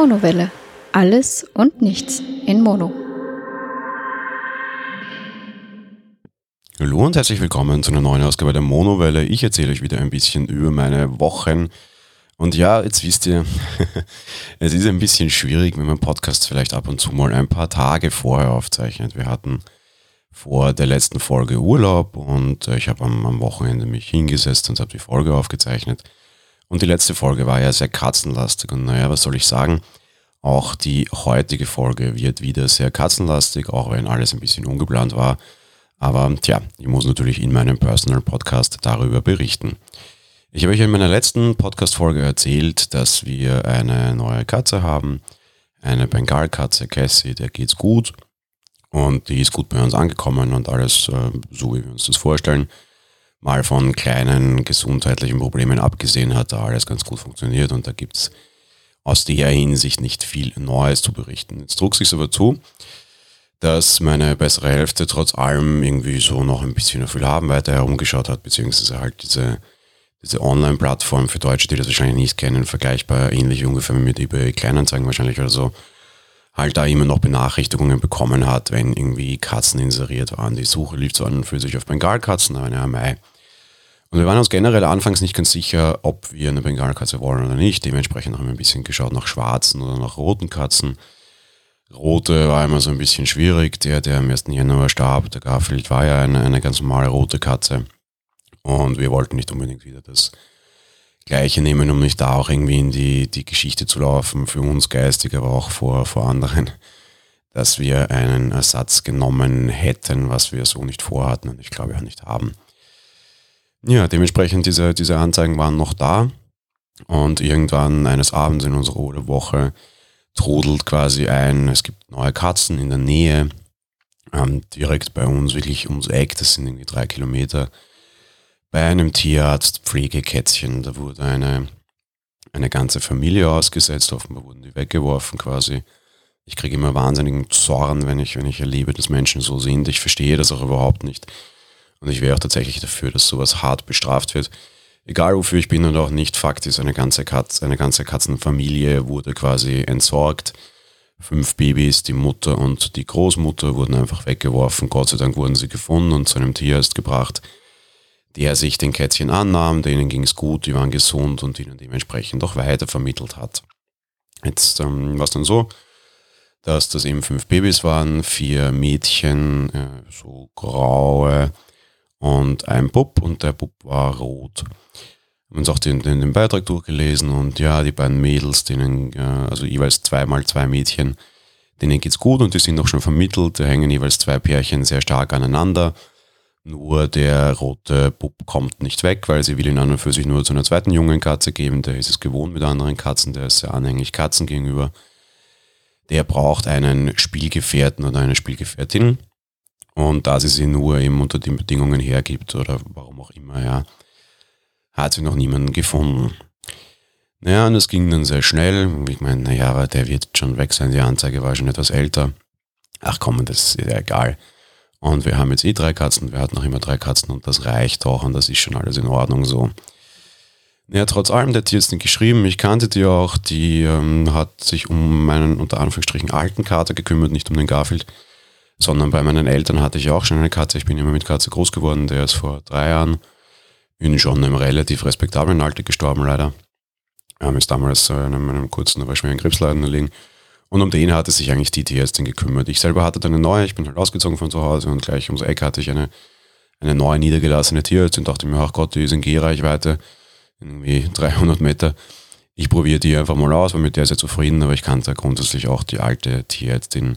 Monowelle. Alles und nichts in Mono. Hallo und herzlich willkommen zu einer neuen Ausgabe der Monowelle. Ich erzähle euch wieder ein bisschen über meine Wochen. Und ja, jetzt wisst ihr, es ist ein bisschen schwierig, wenn man Podcasts vielleicht ab und zu mal ein paar Tage vorher aufzeichnet. Wir hatten vor der letzten Folge Urlaub und ich habe am, am Wochenende mich hingesetzt und habe die Folge aufgezeichnet. Und die letzte Folge war ja sehr katzenlastig. Und naja, was soll ich sagen? Auch die heutige Folge wird wieder sehr katzenlastig, auch wenn alles ein bisschen ungeplant war. Aber tja, ich muss natürlich in meinem Personal Podcast darüber berichten. Ich habe euch in meiner letzten Podcast-Folge erzählt, dass wir eine neue Katze haben. Eine Bengalkatze, Cassie, der geht's gut. Und die ist gut bei uns angekommen und alles äh, so, wie wir uns das vorstellen mal von kleinen gesundheitlichen Problemen abgesehen hat da alles ganz gut funktioniert und da gibt es aus der Hinsicht nicht viel Neues zu berichten. Jetzt trug sich aber zu, dass meine bessere Hälfte trotz allem irgendwie so noch ein bisschen viel haben weiter herumgeschaut hat, beziehungsweise halt diese, diese Online-Plattform für Deutsche, die das wahrscheinlich nicht kennen, vergleichbar ähnlich ungefähr mit eBay Kleinanzeigen wahrscheinlich oder so, halt da immer noch Benachrichtigungen bekommen hat, wenn irgendwie Katzen inseriert waren. Die Suche lief zwar an und für sich auf Bengalkatzen, aber ja, Mai. Und wir waren uns generell anfangs nicht ganz sicher, ob wir eine Bengalkatze wollen oder nicht. Dementsprechend haben wir ein bisschen geschaut nach schwarzen oder nach roten Katzen. Rote war immer so ein bisschen schwierig. Der, der am 1. Januar starb, der Garfield, war ja eine, eine ganz normale rote Katze. Und wir wollten nicht unbedingt wieder das Gleiche nehmen, um nicht da auch irgendwie in die, die Geschichte zu laufen, für uns geistig, aber auch vor, vor anderen, dass wir einen Ersatz genommen hätten, was wir so nicht vorhatten und ich glaube auch nicht haben. Ja, dementsprechend diese, diese Anzeigen waren noch da und irgendwann eines Abends in unserer Woche trudelt quasi ein, es gibt neue Katzen in der Nähe, ähm, direkt bei uns, wirklich ums Eck, das sind irgendwie drei Kilometer bei einem Tierarzt Pflegekätzchen. Da wurde eine, eine ganze Familie ausgesetzt, offenbar wurden die weggeworfen quasi. Ich kriege immer wahnsinnigen Zorn, wenn ich, wenn ich erlebe, dass Menschen so sind. Ich verstehe das auch überhaupt nicht. Und ich wäre auch tatsächlich dafür, dass sowas hart bestraft wird. Egal wofür ich bin und auch nicht, Fakt ist, eine ganze Katze, eine ganze Katzenfamilie wurde quasi entsorgt. Fünf Babys, die Mutter und die Großmutter wurden einfach weggeworfen. Gott sei Dank wurden sie gefunden und zu einem Tierarzt gebracht der sich den Kätzchen annahm, denen ging es gut, die waren gesund und ihnen dementsprechend auch weiter vermittelt hat. Jetzt ähm, war es dann so, dass das eben fünf Babys waren, vier Mädchen, äh, so graue und ein Bub und der Bub war rot. Wir haben uns auch den, den, den Beitrag durchgelesen und ja, die beiden Mädels, denen, äh, also jeweils zweimal zwei Mädchen, denen geht's gut und die sind auch schon vermittelt, da hängen jeweils zwei Pärchen sehr stark aneinander. Nur der rote Bub kommt nicht weg, weil sie will ihn an und für sich nur zu einer zweiten jungen Katze geben. Der ist es gewohnt mit anderen Katzen, der ist sehr anhänglich Katzen gegenüber. Der braucht einen Spielgefährten oder eine Spielgefährtin. Und da sie sie nur eben unter den Bedingungen hergibt oder warum auch immer, ja, hat sie noch niemanden gefunden. Naja, und es ging dann sehr schnell. Ich meine, naja, der wird schon weg sein, die Anzeige war schon etwas älter. Ach komm, das ist ja egal. Und wir haben jetzt eh drei Katzen, wir hatten noch immer drei Katzen und das reicht auch und das ist schon alles in Ordnung so. Ja, trotz allem, der Tierarzt hat geschrieben, ich kannte die auch, die ähm, hat sich um meinen unter Anführungsstrichen alten Kater gekümmert, nicht um den Garfield, sondern bei meinen Eltern hatte ich auch schon eine Katze. Ich bin immer mit Katze groß geworden, der ist vor drei Jahren in schon einem relativ respektablen Alter gestorben, leider. Er ist damals äh, in einem, kurzen, aber schweren Krebsleiden erlegen. Und um den hatte sich eigentlich die Tierärztin gekümmert. Ich selber hatte dann eine neue, ich bin halt ausgezogen von zu Hause und gleich ums Eck hatte ich eine, eine neue niedergelassene Tierärztin. Dachte mir, ach Gott, die ist in Gehreichweite, irgendwie 300 Meter. Ich probiere die einfach mal aus, weil mit der sehr zufrieden, aber ich kannte grundsätzlich auch die alte Tierärztin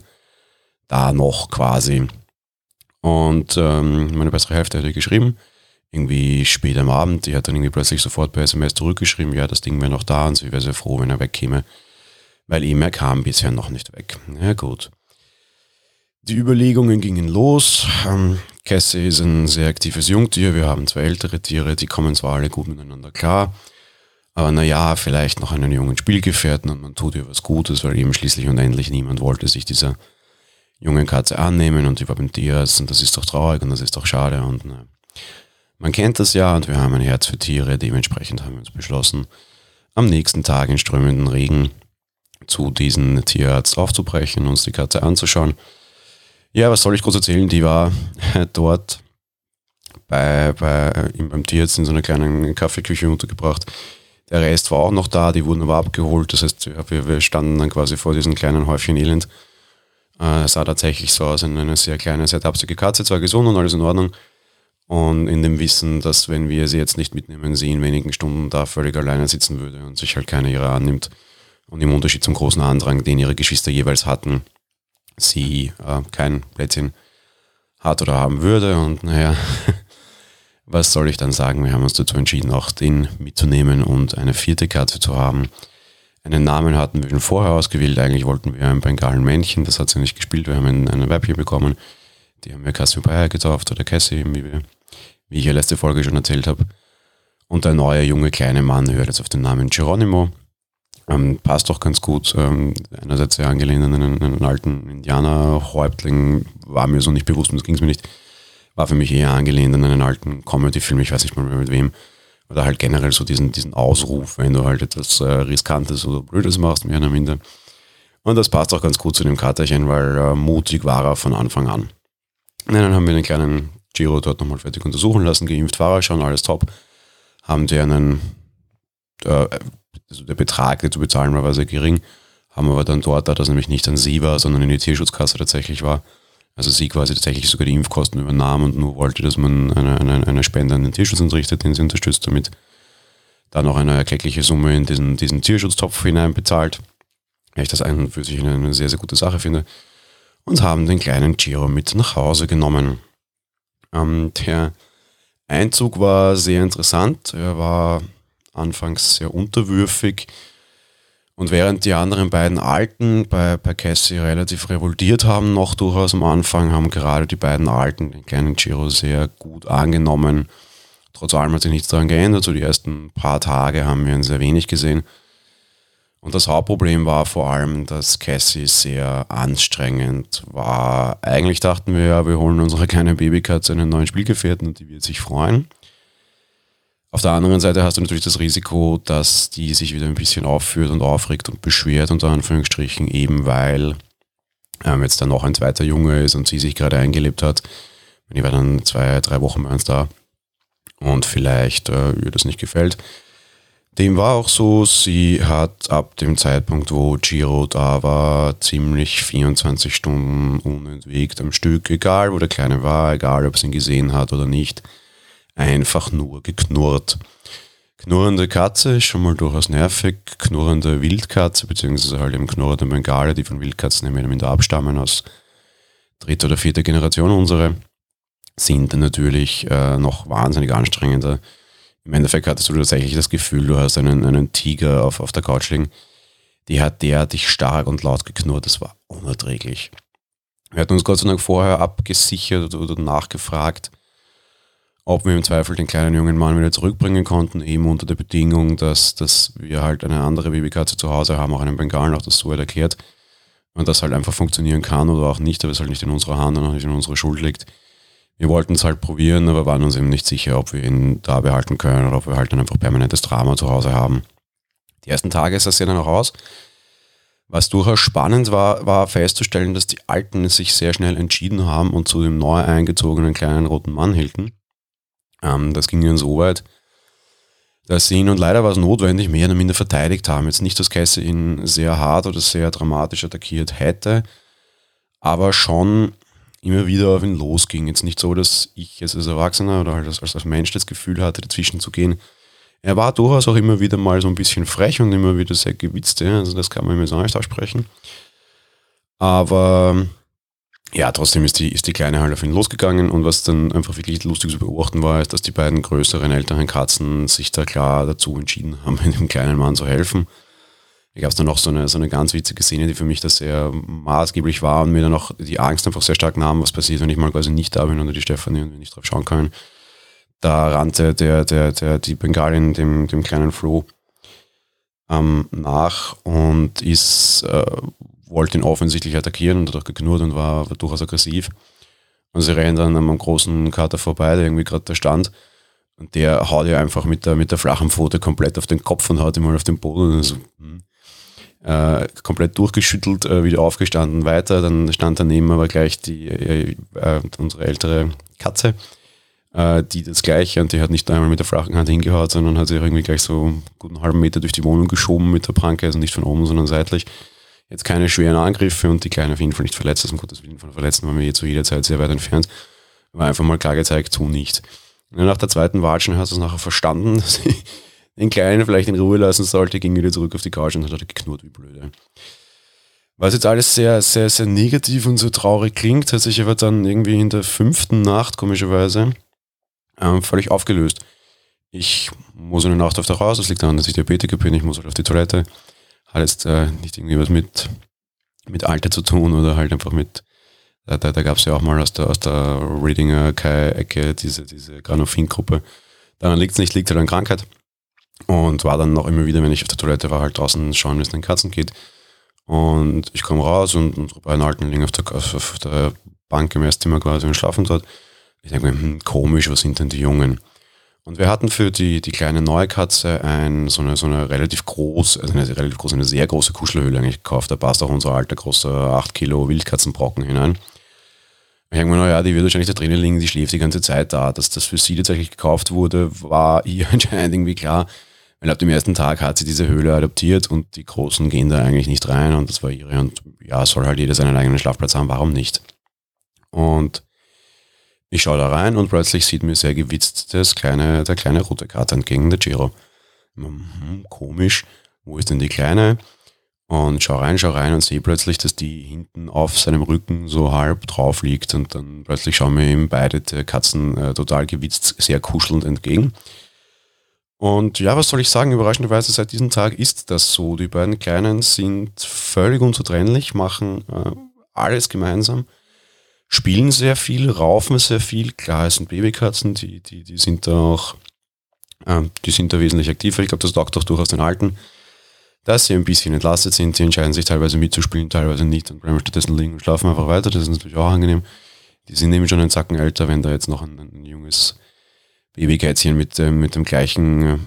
da noch quasi. Und ähm, meine bessere Hälfte hat ihr geschrieben, irgendwie spät am Abend, die hat dann irgendwie plötzlich sofort per SMS zurückgeschrieben, ja, das Ding wäre noch da und sie wäre sehr froh, wenn er wegkäme weil ihm er kam bisher noch nicht weg. Ja gut. Die Überlegungen gingen los. Ähm, Cassie ist ein sehr aktives Jungtier. Wir haben zwei ältere Tiere, die kommen zwar alle gut miteinander klar, aber naja, vielleicht noch einen jungen Spielgefährten und man tut ihr was Gutes, weil eben schließlich und endlich niemand wollte sich dieser jungen Katze annehmen und die war beim Tierarzt und das ist doch traurig und das ist doch schade und ne. man kennt das ja und wir haben ein Herz für Tiere, dementsprechend haben wir uns beschlossen, am nächsten Tag in strömenden Regen zu diesem Tierarzt aufzubrechen, uns die Katze anzuschauen. Ja, was soll ich groß erzählen? Die war dort bei, bei, beim Tierarzt in so einer kleinen Kaffeeküche untergebracht. Der Rest war auch noch da, die wurden aber abgeholt. Das heißt, wir, wir standen dann quasi vor diesem kleinen Häufchen Elend. Äh, sah tatsächlich so aus, eine sehr kleine, sehr tapsige Katze, zwar gesund und alles in Ordnung. Und in dem Wissen, dass wenn wir sie jetzt nicht mitnehmen, sie in wenigen Stunden da völlig alleine sitzen würde und sich halt keiner ihrer annimmt. Und im Unterschied zum großen Andrang, den ihre Geschwister jeweils hatten, sie äh, kein Plätzchen hat oder haben würde. Und naja, was soll ich dann sagen? Wir haben uns dazu entschieden, auch den mitzunehmen und eine vierte Katze zu haben. Einen Namen hatten wir schon vorher ausgewählt. Eigentlich wollten wir ein Bengalen-Männchen, das hat sie nicht gespielt. Wir haben ein, ein Weibchen bekommen. Die haben wir Cassiopeia getauft oder Cassie, wie, wir, wie ich ja letzte Folge schon erzählt habe. Und der neue junge kleine Mann hört jetzt auf den Namen Geronimo. Ähm, passt doch ganz gut. Ähm, einerseits sehr angelehnt an einen, einen alten Indianer-Häuptling, war mir so nicht bewusst das ging es mir nicht. War für mich eher angelehnt an einen alten Comedy-Film, ich weiß nicht mal mehr mit wem. Oder halt generell so diesen, diesen Ausruf, wenn du halt etwas äh, Riskantes oder Blödes machst, mehr oder minder. Und das passt auch ganz gut zu dem Katerchen, weil äh, mutig war er von Anfang an. Und dann haben wir den kleinen Giro dort nochmal fertig untersuchen lassen, geimpft war er schon, alles top. Haben die einen, äh, also der Betrag, der zu bezahlen war, war sehr gering, haben aber dann dort, da das nämlich nicht an sie war, sondern in die Tierschutzkasse tatsächlich war, also sie quasi tatsächlich sogar die Impfkosten übernahm und nur wollte, dass man eine, eine, eine Spende an den Tierschutz entrichtet, den sie unterstützt damit, dann noch eine erkleckliche Summe in diesen, diesen Tierschutztopf hineinbezahlt, weil ich das an und für sich eine, eine sehr, sehr gute Sache finde, und haben den kleinen Giro mit nach Hause genommen. Ähm, der Einzug war sehr interessant, er war anfangs sehr unterwürfig, und während die anderen beiden Alten bei, bei Cassie relativ revoltiert haben, noch durchaus am Anfang, haben gerade die beiden Alten den kleinen Giro sehr gut angenommen. Trotz allem hat sich nichts daran geändert. So die ersten paar Tage haben wir ihn sehr wenig gesehen. Und das Hauptproblem war vor allem, dass Cassie sehr anstrengend war. Eigentlich dachten wir ja, wir holen unsere kleine Babykatze einen neuen Spielgefährten und die wird sich freuen. Auf der anderen Seite hast du natürlich das Risiko, dass die sich wieder ein bisschen aufführt und aufregt und beschwert, unter Anführungsstrichen, eben weil ähm, jetzt dann noch ein zweiter Junge ist und sie sich gerade eingelebt hat. Die war dann zwei, drei Wochen bei uns da und vielleicht äh, ihr das nicht gefällt. Dem war auch so, sie hat ab dem Zeitpunkt, wo Giro da war, ziemlich 24 Stunden unentwegt am Stück, egal wo der Kleine war, egal ob sie ihn gesehen hat oder nicht, einfach nur geknurrt. Knurrende Katze ist schon mal durchaus nervig. Knurrende Wildkatze, beziehungsweise halt eben knurrende Bengale, die von Wildkatzen oder minder abstammen aus dritter oder vierter Generation unsere, sind natürlich äh, noch wahnsinnig anstrengender. Im Endeffekt hattest du tatsächlich das Gefühl, du hast einen, einen Tiger auf, auf der Couch liegen. Die hat derartig stark und laut geknurrt, das war unerträglich. Wir hatten uns Gott sei Dank vorher abgesichert oder nachgefragt, ob wir im Zweifel den kleinen jungen Mann wieder zurückbringen konnten, eben unter der Bedingung, dass, dass wir halt eine andere Babykatze zu Hause haben, auch einen Bengalen, auch das so erklärt. Und das halt einfach funktionieren kann oder auch nicht, aber es halt nicht in unserer Hand und auch nicht in unserer Schuld liegt. Wir wollten es halt probieren, aber waren uns eben nicht sicher, ob wir ihn da behalten können oder ob wir halt dann einfach permanentes Drama zu Hause haben. Die ersten Tage sah es ja dann auch aus. Was durchaus spannend war, war festzustellen, dass die Alten sich sehr schnell entschieden haben und zu dem neu eingezogenen kleinen roten Mann hielten. Ähm, das ging dann so weit, dass sie ihn, und leider war es notwendig, mehr oder minder verteidigt haben. Jetzt nicht, dass Kesse ihn sehr hart oder sehr dramatisch attackiert hätte, aber schon immer wieder auf ihn losging. Jetzt nicht so, dass ich jetzt als Erwachsener oder halt als, als Mensch das Gefühl hatte, dazwischen zu gehen. Er war durchaus auch immer wieder mal so ein bisschen frech und immer wieder sehr gewitzt. Also das kann man mir so nicht aussprechen. Aber ja, trotzdem ist die, ist die Kleine halt auf ihn losgegangen und was dann einfach wirklich lustig zu beobachten war, ist, dass die beiden größeren, älteren Katzen sich da klar dazu entschieden haben, dem kleinen Mann zu helfen. Da gab es dann noch so eine, so eine ganz witzige Szene, die für mich da sehr maßgeblich war und mir dann auch die Angst einfach sehr stark nahm, was passiert, wenn ich mal quasi nicht da bin oder die Stefanie und wir nicht drauf schauen können. Da rannte der, der, der, die Bengalin dem, dem kleinen Flo ähm, nach und ist, äh, wollte ihn offensichtlich attackieren und hat auch geknurrt und war, war durchaus aggressiv. Und sie rennen dann am großen Kater vorbei, der irgendwie gerade da stand. Und der haut ja einfach mit der, mit der flachen Pfote komplett auf den Kopf und haut ihn mal auf den Boden. So, hm. Äh, komplett durchgeschüttelt, äh, wieder aufgestanden, weiter. Dann stand daneben aber gleich die, äh, äh unsere ältere Katze, äh, die das gleiche und die hat nicht einmal mit der flachen Hand hingehaut, sondern hat sich irgendwie gleich so einen guten halben Meter durch die Wohnung geschoben mit der Pranke, also nicht von oben, sondern seitlich. Jetzt keine schweren Angriffe und die Kleine auf jeden Fall nicht verletzt ist. Um Gottes Willen von Verletzten waren wir je zu jeder Zeit sehr weit entfernt. War einfach mal klar gezeigt, tu nicht. Nach der zweiten Watschen hast du es nachher verstanden, dass ich den Kleinen vielleicht in Ruhe lassen sollte, ging wieder zurück auf die Couch und hat geknurrt wie blöde. Was jetzt alles sehr, sehr, sehr negativ und so traurig klingt, hat sich aber dann irgendwie in der fünften Nacht, komischerweise, ähm, völlig aufgelöst. Ich muss eine Nacht auf der Haus, das liegt daran, dass ich Diabetiker bin, ich muss halt auf die Toilette. Hat jetzt äh, nicht irgendwie was mit, mit Alter zu tun oder halt einfach mit, da, da, da gab es ja auch mal aus der, aus der Readinger Kai-Ecke diese, diese Granophin-Gruppe. Daran liegt es nicht, liegt halt an Krankheit. Und war dann noch immer wieder, wenn ich auf der Toilette war, halt draußen schauen, wie es den Katzen geht. Und ich komme raus und unsere beiden Alten liegen auf der, auf der Bank im Esszimmer quasi und schlafen dort. Ich denke mir, hm, komisch, was sind denn die Jungen? Und wir hatten für die, die kleine neue Katze ein, so, eine, so eine relativ groß, also eine relativ große, eine sehr große Kuschelhöhle eigentlich gekauft. Da passt auch unser alter großer 8 Kilo Wildkatzenbrocken hinein. Ich denke mir, naja, die wird wahrscheinlich da drinnen liegen, die schläft die ganze Zeit da. Dass das für sie tatsächlich gekauft wurde, war ihr anscheinend irgendwie klar. Weil ab dem ersten Tag hat sie diese Höhle adoptiert und die Großen gehen da eigentlich nicht rein und das war ihre. Und ja, soll halt jeder seinen eigenen Schlafplatz haben, warum nicht? Und ich schaue da rein und plötzlich sieht mir sehr gewitzt das kleine, der kleine rote Kater entgegen, der Giro. Hm, komisch, wo ist denn die Kleine? Und schau rein, schau rein und sehe plötzlich, dass die hinten auf seinem Rücken so halb drauf liegt und dann plötzlich schauen mir ihm beide Katzen äh, total gewitzt, sehr kuschelnd entgegen. Und ja, was soll ich sagen? Überraschenderweise seit diesem Tag ist das so. Die beiden Kleinen sind völlig unzertrennlich, machen äh, alles gemeinsam spielen sehr viel, raufen sehr viel. Klar, es sind Babykatzen, die, die, die sind da auch, ähm, die sind da wesentlich aktiver. Ich glaube, das taugt auch durchaus den Alten, dass sie ein bisschen entlastet sind. Sie entscheiden sich teilweise mitzuspielen, teilweise nicht und bleiben stattdessen liegen und schlafen einfach weiter. Das ist natürlich auch angenehm. Die sind nämlich schon einen Zacken älter, wenn da jetzt noch ein, ein junges Babykätzchen mit, äh, mit dem gleichen äh,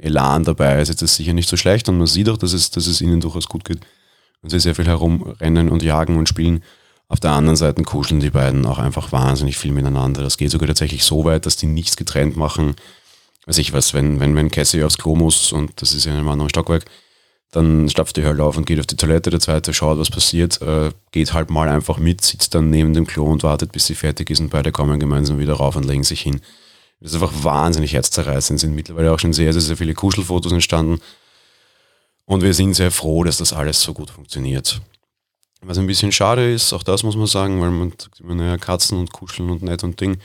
Elan dabei ist, ist das sicher nicht so schlecht und man sieht auch, dass es, dass es ihnen durchaus gut geht und sie sehr viel herumrennen und jagen und spielen. Auf der anderen Seite kuscheln die beiden auch einfach wahnsinnig viel miteinander. Das geht sogar tatsächlich so weit, dass die nichts getrennt machen. Weiß ich was, wenn, wenn, wenn Cassie aufs Klo muss und das ist ja in einem anderen Stockwerk, dann stapft die halt auf und geht auf die Toilette, der zweite schaut, was passiert, äh, geht halt mal einfach mit, sitzt dann neben dem Klo und wartet, bis sie fertig ist und beide kommen gemeinsam wieder rauf und legen sich hin. Das ist einfach wahnsinnig herzzerreißend. Sind mittlerweile auch schon sehr, sehr, sehr viele Kuschelfotos entstanden. Und wir sind sehr froh, dass das alles so gut funktioniert. Was ein bisschen schade ist, auch das muss man sagen, weil man sagt immer, naja, Katzen und Kuscheln und nett und Ding.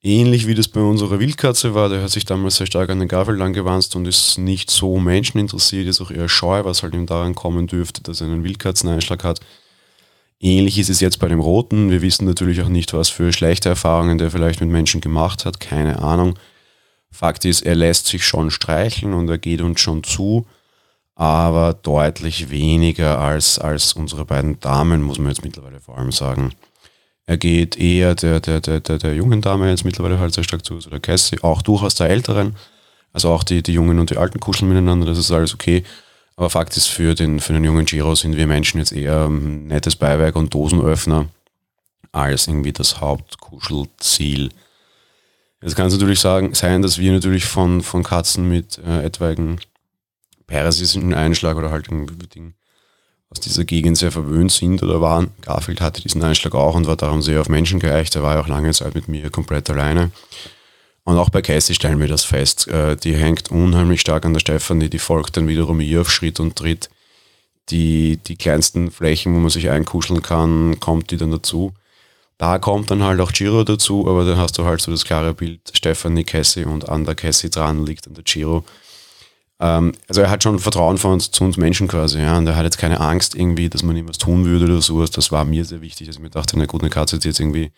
Ähnlich wie das bei unserer Wildkatze war, der hat sich damals sehr stark an den Gaffel angewandt und ist nicht so menscheninteressiert, ist auch eher scheu, was halt ihm daran kommen dürfte, dass er einen Wildkatzeneinschlag hat. Ähnlich ist es jetzt bei dem Roten. Wir wissen natürlich auch nicht, was für schlechte Erfahrungen der vielleicht mit Menschen gemacht hat, keine Ahnung. Fakt ist, er lässt sich schon streicheln und er geht uns schon zu aber deutlich weniger als, als unsere beiden Damen, muss man jetzt mittlerweile vor allem sagen. Er geht eher der, der, der, der, der jungen Dame jetzt mittlerweile halt sehr stark zu, also der Cassie, auch durchaus der älteren. Also auch die, die Jungen und die Alten kuscheln miteinander, das ist alles okay. Aber Fakt ist, für den, für den jungen Giro sind wir Menschen jetzt eher nettes Beiwerk und Dosenöffner als irgendwie das Hauptkuschelziel. Es kann natürlich sagen, sein, dass wir natürlich von, von Katzen mit äh, etwaigen persischen Einschlag oder halt irgendwie Ding aus dieser Gegend sehr verwöhnt sind oder waren. Garfield hatte diesen Einschlag auch und war darum sehr auf Menschen geeicht. Er war ja auch lange Zeit mit mir komplett alleine. Und auch bei Cassie stellen wir das fest. Äh, die hängt unheimlich stark an der Stefanie, die folgt dann wiederum ihr auf Schritt und Tritt. Die, die kleinsten Flächen, wo man sich einkuscheln kann, kommt die dann dazu. Da kommt dann halt auch Giro dazu, aber dann hast du halt so das klare Bild, Stefanie, Cassie und an der Cassie dran liegt an der Giro. Ähm, also er hat schon Vertrauen von uns, zu uns Menschen quasi, ja, und er hat jetzt keine Angst irgendwie, dass man ihm was tun würde oder sowas. Das war mir sehr wichtig, dass ich mir dachte, eine gute Katze, die jetzt irgendwie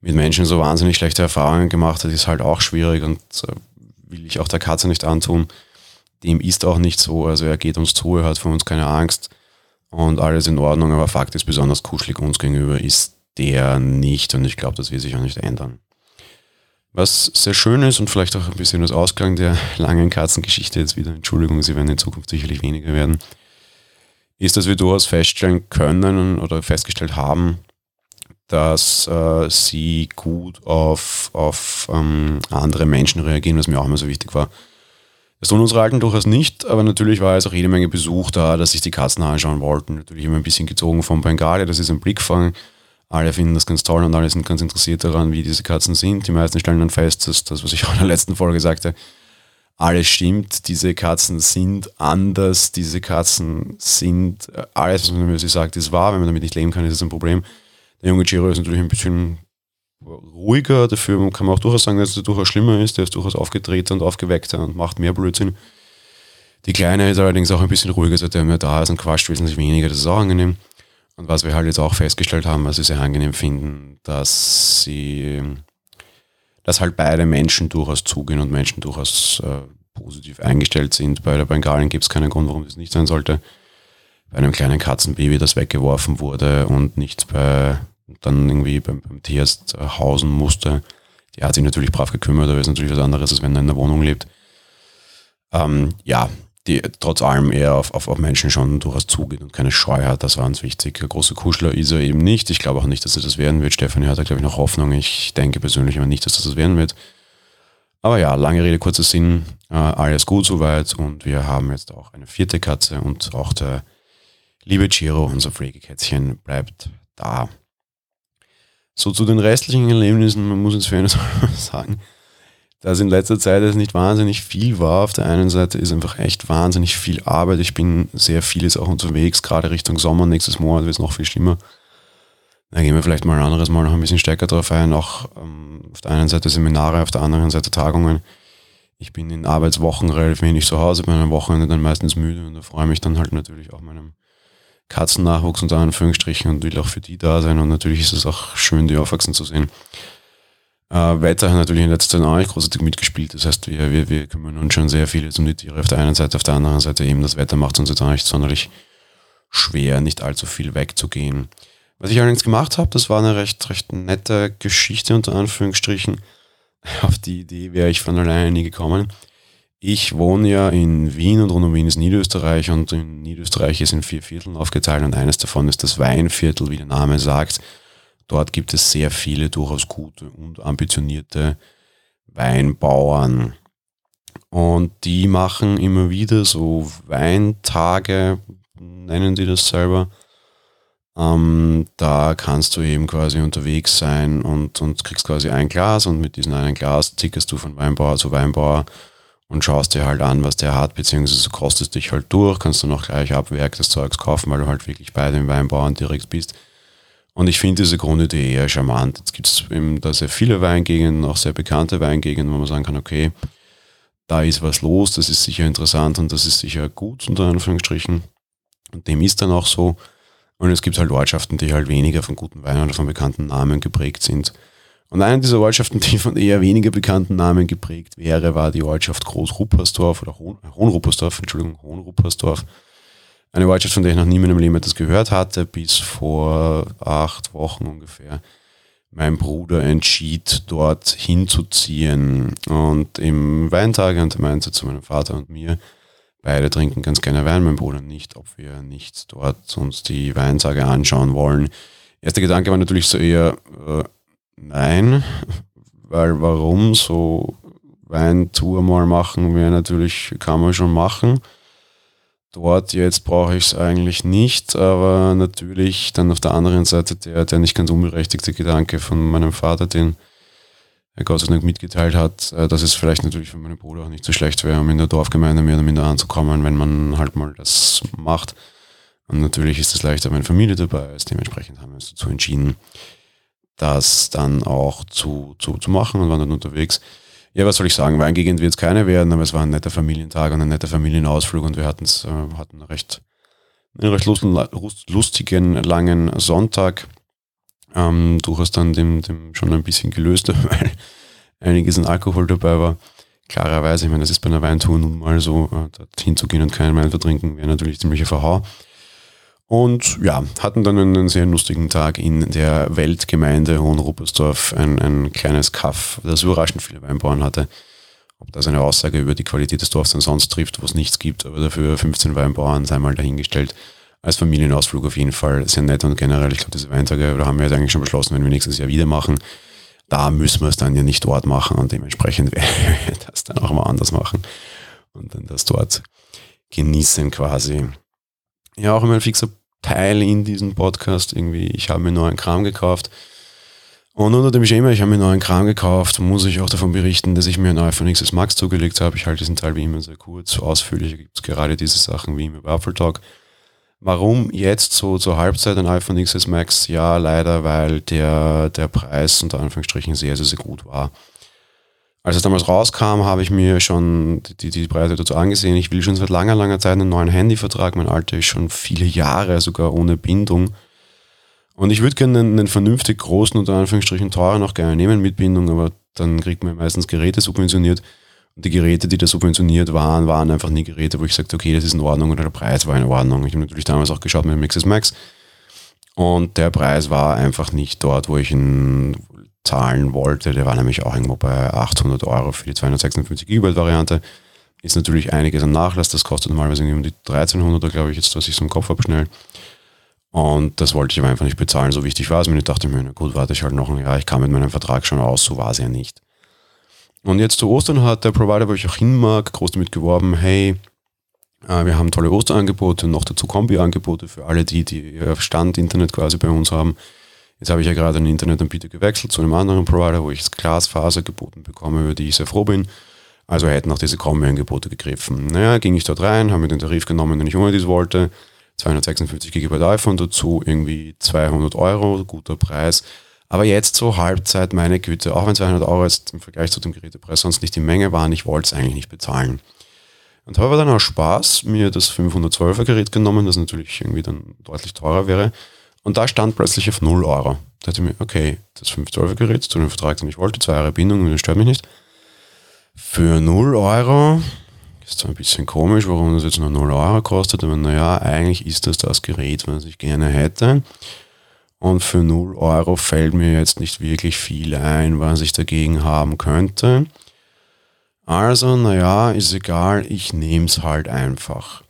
mit Menschen so wahnsinnig schlechte Erfahrungen gemacht hat, ist halt auch schwierig und äh, will ich auch der Katze nicht antun. Dem ist auch nicht so, also er geht uns zu, er hat von uns keine Angst und alles in Ordnung, aber Fakt ist, besonders kuschelig uns gegenüber ist der nicht und ich glaube, das wird sich auch nicht ändern. Was sehr schön ist und vielleicht auch ein bisschen das Ausklang der langen Katzengeschichte jetzt wieder, Entschuldigung, sie werden in Zukunft sicherlich weniger werden, ist, dass wir durchaus feststellen können oder festgestellt haben, dass äh, sie gut auf, auf ähm, andere Menschen reagieren, was mir auch immer so wichtig war. Das tun unsere Alten durchaus nicht, aber natürlich war jetzt auch jede Menge Besuch da, dass sich die Katzen anschauen wollten. Natürlich immer ein bisschen gezogen vom Bengali, das ist ein Blickfang. Alle finden das ganz toll und alle sind ganz interessiert daran, wie diese Katzen sind. Die meisten stellen dann fest, dass das, was ich auch in der letzten Folge sagte, alles stimmt. Diese Katzen sind anders. Diese Katzen sind, äh, alles, was man über sie sagt, ist wahr. Wenn man damit nicht leben kann, ist es ein Problem. Der junge Giro ist natürlich ein bisschen ruhiger, dafür kann man auch durchaus sagen, dass er durchaus schlimmer ist, der ist durchaus aufgedrehter und aufgeweckter und macht mehr Blödsinn. Die Kleine ist allerdings auch ein bisschen ruhiger, seitdem er da ist und quatscht wesentlich weniger, das ist auch angenehm. Und was wir halt jetzt auch festgestellt haben, was sie sehr angenehm finden, dass sie, dass halt beide Menschen durchaus zugehen und Menschen durchaus äh, positiv eingestellt sind. Bei der Bengalen gibt es keinen Grund, warum das nicht sein sollte bei einem kleinen Katzenbaby, das weggeworfen wurde und nicht bei, dann irgendwie beim, beim Tierarzt hausen musste. Die hat sich natürlich brav gekümmert, aber ist natürlich was anderes, als wenn er in der Wohnung lebt. Ähm, ja, die trotz allem eher auf, auf, auf Menschen schon durchaus zugeht und keine Scheu hat, das war uns wichtig. Der große Kuschler ist er eben nicht. Ich glaube auch nicht, dass er das werden wird. Stefanie hat da, glaube ich, noch Hoffnung. Ich denke persönlich aber nicht, dass das das werden wird. Aber ja, lange Rede, kurzer Sinn. Äh, alles gut soweit und wir haben jetzt auch eine vierte Katze und auch der Liebe Giro, unser Pflegekätzchen, bleibt da. So zu den restlichen Erlebnissen, man muss jetzt für eines sagen, dass in letzter Zeit es nicht wahnsinnig viel war. Auf der einen Seite ist einfach echt wahnsinnig viel Arbeit. Ich bin sehr vieles auch unterwegs, gerade Richtung Sommer. Nächstes Monat wird es noch viel schlimmer. Da gehen wir vielleicht mal ein anderes Mal noch ein bisschen stärker drauf ein. Auch ähm, auf der einen Seite Seminare, auf der anderen Seite Tagungen. Ich bin in Arbeitswochen relativ wenig zu Hause, bin am Wochenende dann meistens müde und da freue ich mich dann halt natürlich auch meinem Katzennachwuchs unter Anführungsstrichen und will auch für die da sein. Und natürlich ist es auch schön, die aufwachsen zu sehen. Äh, Wetter hat natürlich in letzter Zeit auch nicht großartig mitgespielt. Das heißt, wir, wir, wir kümmern uns schon sehr viel um die Tiere auf der einen Seite, auf der anderen Seite eben das Wetter macht uns jetzt auch nicht sonderlich schwer, nicht allzu viel wegzugehen. Was ich allerdings gemacht habe, das war eine recht, recht nette Geschichte unter Anführungsstrichen. Auf die Idee wäre ich von alleine nie gekommen. Ich wohne ja in Wien und rund um Wien ist Niederösterreich und in Niederösterreich ist in vier Vierteln aufgeteilt und eines davon ist das Weinviertel, wie der Name sagt. Dort gibt es sehr viele durchaus gute und ambitionierte Weinbauern. Und die machen immer wieder so Weintage, nennen die das selber. Ähm, da kannst du eben quasi unterwegs sein und, und kriegst quasi ein Glas und mit diesem einen Glas tickerst du von Weinbauer zu Weinbauer und schaust dir halt an, was der hat, beziehungsweise kostest dich halt durch, kannst du noch gleich ab Werk des Zeugs kaufen, weil du halt wirklich bei den Weinbauern direkt bist. Und ich finde diese Grundidee eher charmant. Jetzt gibt es eben da sehr viele Weingegenden, auch sehr bekannte Weingegenden, wo man sagen kann, okay, da ist was los, das ist sicher interessant und das ist sicher gut, unter Anführungsstrichen. Und dem ist dann auch so. Und es gibt halt Ortschaften, die halt weniger von guten Weinen oder von bekannten Namen geprägt sind. Und eine dieser Ortschaften, die von eher weniger bekannten Namen geprägt wäre, war die Ortschaft Großruppersdorf oder Hohen, Hohenruppersdorf, Entschuldigung, Hohenruppersdorf. Eine Ortschaft, von der ich noch nie in meinem Leben etwas gehört hatte, bis vor acht Wochen ungefähr mein Bruder entschied, dort hinzuziehen. Und im Weintage, und er meinte zu meinem Vater und mir, beide trinken ganz gerne Wein, mein Bruder nicht, ob wir nicht dort uns die Weinsage anschauen wollen. Erster Gedanke war natürlich so eher, äh, Nein, weil warum so Weintour mal machen wäre natürlich, kann man schon machen. Dort jetzt brauche ich es eigentlich nicht, aber natürlich dann auf der anderen Seite der, der nicht ganz unberechtigte Gedanke von meinem Vater, den er Gott sei Dank mitgeteilt hat, äh, dass es vielleicht natürlich für meinen Bruder auch nicht so schlecht wäre, um in der Dorfgemeinde mehr oder minder anzukommen, wenn man halt mal das macht. Und natürlich ist es leichter, wenn Familie dabei ist. Dementsprechend haben wir uns dazu entschieden, das dann auch zu, zu, zu machen und waren dann unterwegs. Ja, was soll ich sagen? Weingegend wird es keine werden, aber es war ein netter Familientag und ein netter Familienausflug und wir äh, hatten recht, einen recht lustigen, langen Sonntag. Ähm, durchaus dann dem, dem schon ein bisschen gelöster, weil einiges an Alkohol dabei war. Klarerweise, ich meine, das ist bei einer Weintour nun mal so, äh, gehen und keinen Wein zu trinken, wäre natürlich ziemlicher Verhau. Und ja, hatten dann einen sehr lustigen Tag in der Weltgemeinde Hohenruppersdorf, ein, ein kleines Kaff, das überraschend viele Weinbauern hatte. Ob das eine Aussage über die Qualität des Dorfs dann sonst trifft, wo es nichts gibt, aber dafür 15 Weinbauern, sei mal dahingestellt. als Familienausflug auf jeden Fall sehr nett und generell, ich glaube, diese Weintage, da haben wir jetzt eigentlich schon beschlossen, wenn wir nächstes Jahr wieder machen, da müssen wir es dann ja nicht dort machen und dementsprechend werden wir das dann auch mal anders machen und dann das dort genießen quasi. Ja, auch immer ein fixer Teil in diesem Podcast irgendwie. Ich habe mir neuen Kram gekauft. Und unter dem Schema, ich habe mir neuen Kram gekauft, muss ich auch davon berichten, dass ich mir ein iPhone XS Max zugelegt habe. Ich halte diesen Teil wie immer sehr kurz, ausführlich. gibt es gerade diese Sachen wie immer bei Apple Talk. Warum jetzt so zur Halbzeit ein iPhone XS Max? Ja, leider, weil der, der Preis unter Anführungsstrichen sehr, sehr, sehr gut war. Als es damals rauskam, habe ich mir schon die, die Preise dazu angesehen. Ich will schon seit langer, langer Zeit einen neuen Handyvertrag. Mein alter ist schon viele Jahre sogar ohne Bindung. Und ich würde gerne einen, einen, vernünftig großen, unter Anführungsstrichen teuren auch gerne nehmen mit Bindung, aber dann kriegt man meistens Geräte subventioniert die Geräte, die da subventioniert waren, waren einfach nie Geräte, wo ich sagte, okay, das ist in Ordnung oder der Preis war in Ordnung. Ich habe natürlich damals auch geschaut mit dem XS Max und der Preis war einfach nicht dort, wo ich ihn zahlen wollte. Der war nämlich auch irgendwo bei 800 Euro für die 256 GB Variante. Ist natürlich einiges an Nachlass, das kostet normalerweise um die 1300, glaube ich, jetzt, was ich so im Kopf habe schnell. Und das wollte ich aber einfach nicht bezahlen, so wichtig war es mir. Ich dachte mir, na gut, warte ich halt noch ein Jahr, ich kam mit meinem Vertrag schon aus, so war es ja nicht. Und jetzt zu Ostern hat der Provider, wo ich auch hin mag, groß damit geworben, hey, äh, wir haben tolle Osterangebote, noch dazu Kombi-Angebote für alle die, die Stand-Internet quasi bei uns haben. Jetzt habe ich ja gerade einen Internetanbieter gewechselt zu einem anderen Provider, wo ich jetzt Glasfaser geboten bekomme, über die ich sehr froh bin. Also hätten auch diese Kombi-Angebote gegriffen. Naja, ging ich dort rein, habe mir den Tarif genommen, den ich unbedingt wollte. 256 GB iPhone dazu, irgendwie 200 Euro, guter Preis. Aber jetzt so Halbzeit, meine Güte, auch wenn 200 Euro jetzt im Vergleich zu dem Gerätepreis sonst nicht die Menge waren, ich wollte es eigentlich nicht bezahlen. Und habe dann auch Spaß mir das 512er Gerät genommen, das natürlich irgendwie dann deutlich teurer wäre. Und da stand plötzlich auf 0 Euro. Da dachte ich mir, okay, das 512er Gerät zu dem Vertrag, den ich wollte, zwei Jahre Bindung, das stört mich nicht. Für 0 Euro ist zwar ein bisschen komisch, warum das jetzt nur 0 Euro kostet, aber naja, eigentlich ist das das Gerät, was ich gerne hätte. Und für 0 Euro fällt mir jetzt nicht wirklich viel ein, was ich dagegen haben könnte. Also, naja, ist egal, ich nehme es halt einfach.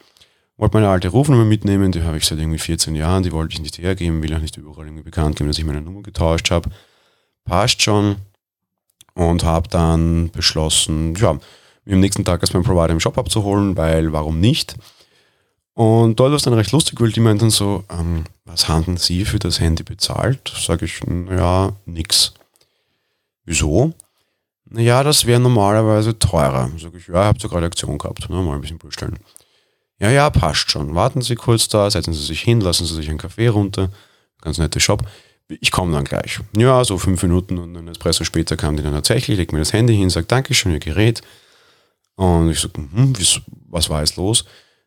Wollte meine alte Rufnummer mitnehmen, die habe ich seit irgendwie 14 Jahren, die wollte ich nicht hergeben, will auch nicht überall irgendwie bekannt geben, dass ich meine Nummer getauscht habe. Passt schon. Und habe dann beschlossen, ja, mir am nächsten Tag als mein Provider im Shop abzuholen, weil warum nicht? Und dort war es dann recht lustig, weil die meinten so, ähm, was haben Sie für das Handy bezahlt? Sage ich, naja, nix. Wieso? Naja, das wäre normalerweise teurer. Sage ich, ja, habt ihr gerade Aktion gehabt, ne, mal ein bisschen bestellen. Ja, ja, passt schon. Warten Sie kurz da, setzen Sie sich hin, lassen Sie sich einen Kaffee runter. Ganz netter Shop. Ich komme dann gleich. Ja, so fünf Minuten und ein Espresso später kam die dann tatsächlich, legt mir das Handy hin, sagt Dankeschön, Ihr Gerät. Und ich so, hm, was war jetzt los?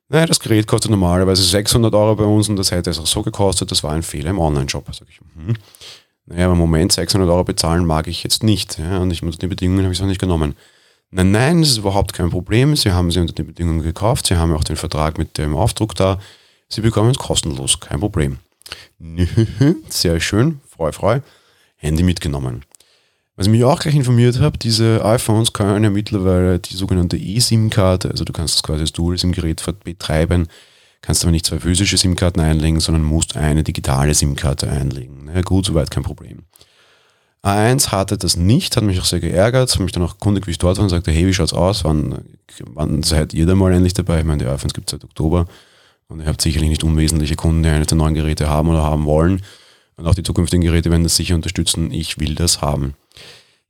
Naja, das Gerät kostet normalerweise 600 Euro bei uns und das hätte es auch so gekostet, das war ein Fehler im Online-Shop. Sag ich, hm. Naja, aber im Moment 600 Euro bezahlen mag ich jetzt nicht. Ja, und ich, unter den Bedingungen habe ich auch nicht genommen. Nein, nein, das ist überhaupt kein Problem. Sie haben sie unter den Bedingungen gekauft. Sie haben auch den Vertrag mit dem Aufdruck da. Sie bekommen es kostenlos, kein Problem. Sehr schön, freu, freu. Handy mitgenommen. Was ich mich auch gleich informiert habe, diese iPhones können ja mittlerweile die sogenannte eSIM-Karte, also du kannst das quasi als Dual-SIM-Gerät betreiben, kannst aber nicht zwei physische SIM-Karten einlegen, sondern musst eine digitale SIM-Karte einlegen. Na gut, soweit kein Problem. A1 hatte das nicht, hat mich auch sehr geärgert, habe mich dann auch kundig, wie ich dort war und sagte, hey, wie schaut's aus? Wann, wann seid ihr da mal endlich dabei? Ich meine, die iPhones gibt es seit Oktober und ihr habt sicherlich nicht unwesentliche Kunden, die eines der neuen Geräte haben oder haben wollen. Und auch die zukünftigen Geräte werden das sicher unterstützen. Ich will das haben.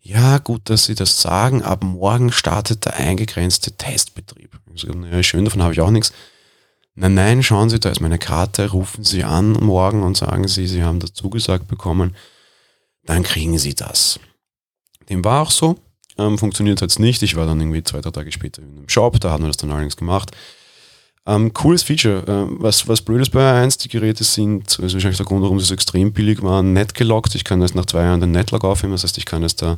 Ja, gut, dass Sie das sagen. Ab morgen startet der eingegrenzte Testbetrieb. Ich schön, davon habe ich auch nichts. Nein, nein, schauen Sie, da ist meine Karte, rufen Sie an morgen und sagen Sie, Sie haben das zugesagt bekommen. Dann kriegen Sie das. Dem war auch so. Ähm, funktioniert jetzt nicht. Ich war dann irgendwie zwei, drei Tage später in einem Shop, da haben wir das dann allerdings gemacht. Ähm, cooles Feature. Ähm, was, was blöd ist bei A1, die Geräte sind, das ist wahrscheinlich der Grund, warum sie so extrem billig waren, net gelockt. Ich kann das nach zwei Jahren den Netlog aufheben, das heißt, ich kann es da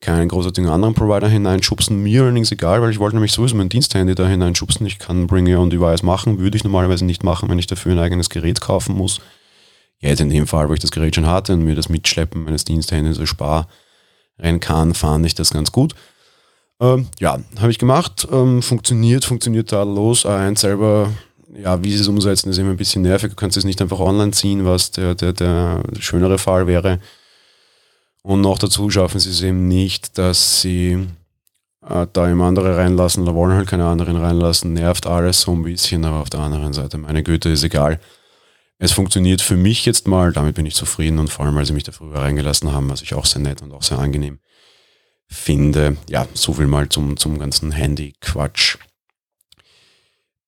keinen großartigen anderen Provider hineinschubsen. Mir allerdings egal, weil ich wollte nämlich sowieso mein Diensthandy da hineinschubsen. Ich kann Bring Your Own Device machen, würde ich normalerweise nicht machen, wenn ich dafür ein eigenes Gerät kaufen muss. Jetzt in dem Fall, wo ich das Gerät schon hatte und mir das Mitschleppen meines Diensthandys ersparen kann, fand ich das ganz gut. Ähm, ja, habe ich gemacht. Ähm, funktioniert, funktioniert da los. A1 selber ja, wie sie es umsetzen, ist immer ein bisschen nervig. Du kannst es nicht einfach online ziehen, was der, der, der schönere Fall wäre. Und noch dazu schaffen sie es eben nicht, dass sie äh, da immer andere reinlassen oder wollen halt keine anderen reinlassen. Nervt alles so ein bisschen, aber auf der anderen Seite, meine Güte, ist egal. Es funktioniert für mich jetzt mal, damit bin ich zufrieden und vor allem, weil sie mich da früher reingelassen haben, was ich auch sehr nett und auch sehr angenehm finde. Ja, so viel mal zum, zum ganzen Handy-Quatsch.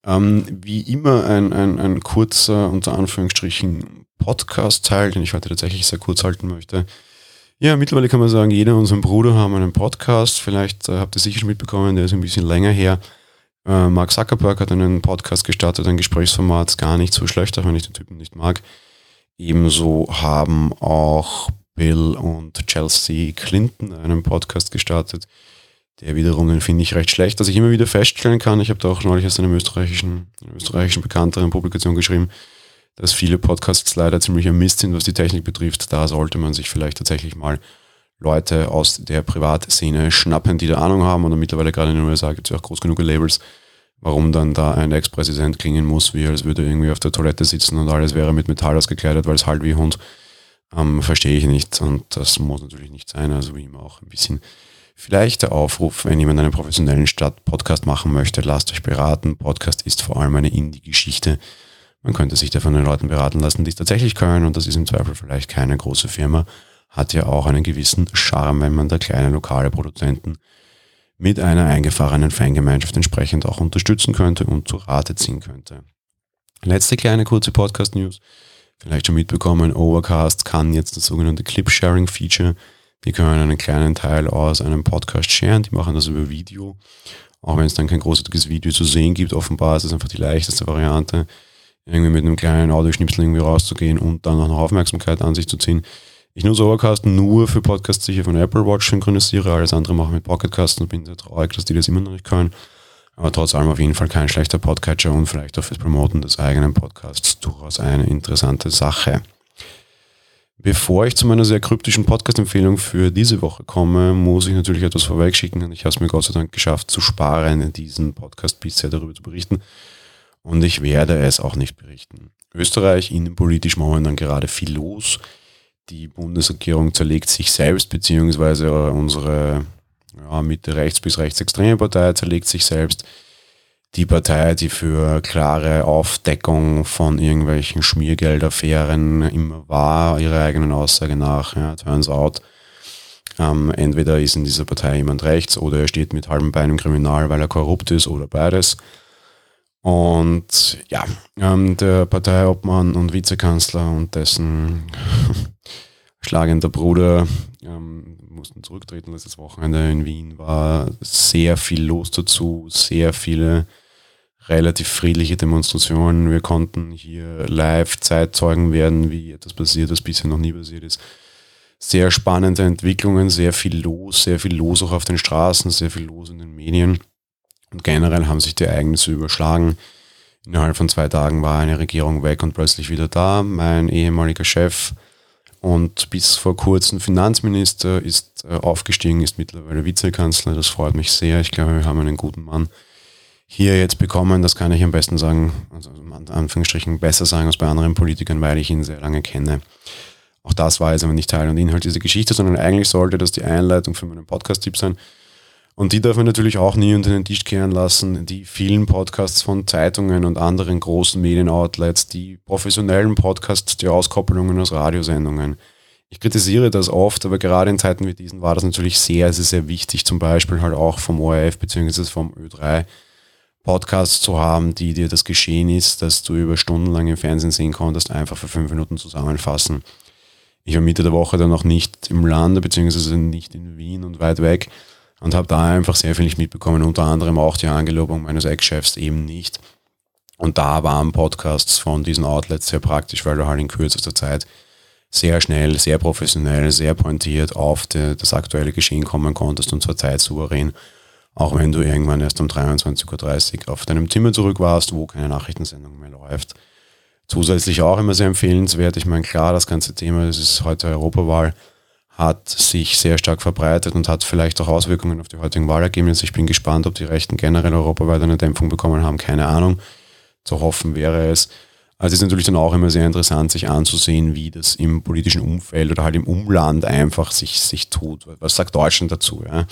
Ähm, wie immer ein, ein, ein kurzer, unter Anführungsstrichen, Podcast-Teil, den ich heute tatsächlich sehr kurz halten möchte. Ja, mittlerweile kann man sagen, jeder unserer Bruder haben einen Podcast. Vielleicht äh, habt ihr sicher schon mitbekommen, der ist ein bisschen länger her. Äh, Mark Zuckerberg hat einen Podcast gestartet, ein Gesprächsformat, gar nicht so schlecht, auch wenn ich den Typen nicht mag. Ebenso haben auch Bill und Chelsea Clinton einen Podcast gestartet. Der wiederum, den finde ich recht schlecht, dass ich immer wieder feststellen kann. Ich habe da auch neulich aus einem österreichischen, österreichischen bekannteren Publikation geschrieben, dass viele Podcasts leider ziemlich am Mist sind, was die Technik betrifft. Da sollte man sich vielleicht tatsächlich mal Leute aus der Privatszene schnappen, die da Ahnung haben. Und mittlerweile gerade in den USA gibt es ja auch groß genug Labels, warum dann da ein Ex-Präsident klingen muss, wie als würde er irgendwie auf der Toilette sitzen und alles wäre mit Metall ausgekleidet, weil es halt wie Hund. Ähm, verstehe ich nicht. Und das muss natürlich nicht sein. Also wie immer auch ein bisschen Vielleicht der Aufruf, wenn jemand einen professionellen Stadt-Podcast machen möchte, lasst euch beraten. Podcast ist vor allem eine Indie-Geschichte. Man könnte sich da von den Leuten beraten lassen, die es tatsächlich können und das ist im Zweifel vielleicht keine große Firma. Hat ja auch einen gewissen Charme, wenn man da kleine lokale Produzenten mit einer eingefahrenen Fangemeinschaft entsprechend auch unterstützen könnte und zu Rate ziehen könnte. Letzte kleine kurze Podcast-News. Vielleicht schon mitbekommen, Overcast kann jetzt das sogenannte Clip-Sharing-Feature die können einen kleinen Teil aus einem Podcast sharen, die machen das über Video. Auch wenn es dann kein großartiges Video zu sehen gibt, offenbar ist es einfach die leichteste Variante, irgendwie mit einem kleinen Audioschnipsel irgendwie rauszugehen und dann auch noch Aufmerksamkeit an sich zu ziehen. Ich nutze Overcast nur für Podcasts, die ich von Apple Watch synchronisiere. Alles andere mache ich mit Pocketcast und bin sehr traurig, dass die das immer noch nicht können. Aber trotz allem auf jeden Fall kein schlechter Podcatcher und vielleicht auch fürs Promoten des eigenen Podcasts durchaus eine interessante Sache. Bevor ich zu meiner sehr kryptischen Podcast-Empfehlung für diese Woche komme, muss ich natürlich etwas vorwegschicken. Ich habe es mir Gott sei Dank geschafft, zu sparen, in diesem Podcast bisher darüber zu berichten. Und ich werde es auch nicht berichten. Österreich, innenpolitisch momentan gerade viel los. Die Bundesregierung zerlegt sich selbst, beziehungsweise unsere ja, Mitte rechts bis rechtsextreme Partei zerlegt sich selbst die Partei, die für klare Aufdeckung von irgendwelchen Schmiergeldaffären immer war, ihrer eigenen Aussage nach. Ja, turns out, ähm, entweder ist in dieser Partei jemand rechts oder er steht mit halbem Bein im Kriminal, weil er korrupt ist oder beides. Und ja, ähm, der Parteiobmann und Vizekanzler und dessen schlagender Bruder ähm, mussten zurücktreten letztes Wochenende in Wien, war sehr viel los dazu, sehr viele relativ friedliche Demonstrationen. Wir konnten hier live Zeitzeugen werden, wie etwas passiert, was bisher noch nie passiert ist. Sehr spannende Entwicklungen, sehr viel los, sehr viel los auch auf den Straßen, sehr viel los in den Medien. Und generell haben sich die Ereignisse überschlagen. Innerhalb von zwei Tagen war eine Regierung weg und plötzlich wieder da. Mein ehemaliger Chef und bis vor kurzem Finanzminister ist äh, aufgestiegen, ist mittlerweile Vizekanzler. Das freut mich sehr. Ich glaube, wir haben einen guten Mann hier jetzt bekommen, das kann ich am besten sagen, also in Anführungsstrichen besser sagen als bei anderen Politikern, weil ich ihn sehr lange kenne. Auch das war jetzt aber nicht Teil und Inhalt dieser Geschichte, sondern eigentlich sollte das die Einleitung für meinen Podcast-Tipp sein. Und die darf man natürlich auch nie unter den Tisch kehren lassen. Die vielen Podcasts von Zeitungen und anderen großen Medienoutlets, die professionellen Podcasts, die Auskoppelungen aus Radiosendungen. Ich kritisiere das oft, aber gerade in Zeiten wie diesen war das natürlich sehr, sehr, sehr wichtig. Zum Beispiel halt auch vom ORF bzw. vom Ö3 Podcasts zu haben, die dir das Geschehen ist, dass du über stundenlang im Fernsehen sehen konntest, einfach für fünf Minuten zusammenfassen. Ich war Mitte der Woche dann noch nicht im Lande, beziehungsweise nicht in Wien und weit weg und habe da einfach sehr viel nicht mitbekommen, unter anderem auch die Angelobung meines Ex-Chefs eben nicht. Und da waren Podcasts von diesen Outlets sehr praktisch, weil du halt in kürzester Zeit sehr schnell, sehr professionell, sehr pointiert auf die, das aktuelle Geschehen kommen konntest und zur Zeit souverän auch wenn du irgendwann erst um 23.30 Uhr auf deinem Zimmer zurück warst, wo keine Nachrichtensendung mehr läuft. Zusätzlich auch immer sehr empfehlenswert. Ich meine, klar, das ganze Thema, das ist heute Europawahl, hat sich sehr stark verbreitet und hat vielleicht auch Auswirkungen auf die heutigen Wahlergebnisse. Ich bin gespannt, ob die Rechten generell europaweit eine Dämpfung bekommen haben. Keine Ahnung. zu hoffen wäre es. Also es ist natürlich dann auch immer sehr interessant, sich anzusehen, wie das im politischen Umfeld oder halt im Umland einfach sich, sich tut. Was sagt Deutschland dazu? Ja?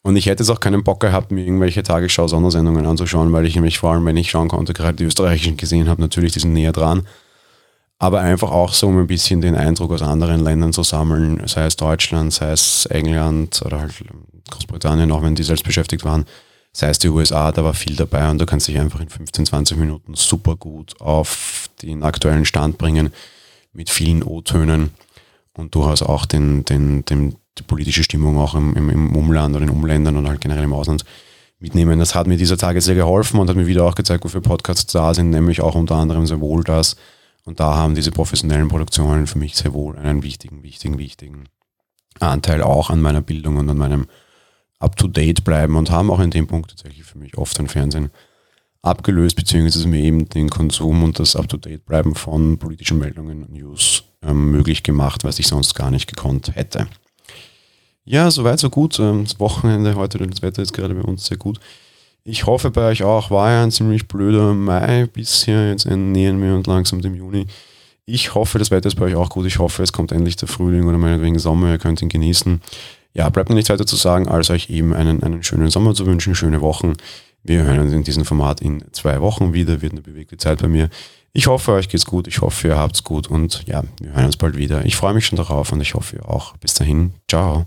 Und ich hätte jetzt auch keinen Bock gehabt, mir irgendwelche Tagesschau-Sondersendungen anzuschauen, weil ich nämlich vor allem, wenn ich schauen konnte, gerade die österreichischen gesehen habe, natürlich, die sind näher dran. Aber einfach auch so, um ein bisschen den Eindruck aus anderen Ländern zu sammeln, sei es Deutschland, sei es England oder halt Großbritannien, auch wenn die selbst beschäftigt waren, sei es die USA, da war viel dabei und du kannst dich einfach in 15, 20 Minuten super gut auf den aktuellen Stand bringen mit vielen O-Tönen und du hast auch den, den, den, die politische Stimmung auch im, im, im Umland oder in Umländern und halt generell im Ausland mitnehmen. Das hat mir dieser Tage sehr geholfen und hat mir wieder auch gezeigt, wofür Podcasts da sind, nämlich auch unter anderem sehr wohl das. Und da haben diese professionellen Produktionen für mich sehr wohl einen wichtigen, wichtigen, wichtigen Anteil auch an meiner Bildung und an meinem up-to-date bleiben und haben auch in dem Punkt tatsächlich für mich oft ein Fernsehen abgelöst, beziehungsweise mir eben den Konsum und das Up-to-Date bleiben von politischen Meldungen, News ähm, möglich gemacht, was ich sonst gar nicht gekonnt hätte. Ja, soweit, so gut. Ähm, das Wochenende heute, das Wetter ist gerade bei uns sehr gut. Ich hoffe bei euch auch, war ja ein ziemlich blöder Mai bisher, jetzt nähern wir uns langsam dem Juni. Ich hoffe, das Wetter ist bei euch auch gut. Ich hoffe, es kommt endlich der Frühling oder meinetwegen Sommer, ihr könnt ihn genießen ja, bleibt mir nichts weiter zu sagen, als euch eben einen, einen schönen Sommer zu wünschen, schöne Wochen. Wir hören uns in diesem Format in zwei Wochen wieder, wird eine bewegte Zeit bei mir. Ich hoffe, euch geht's gut, ich hoffe, ihr habt's gut und ja, wir hören uns bald wieder. Ich freue mich schon darauf und ich hoffe, ihr auch. Bis dahin, ciao.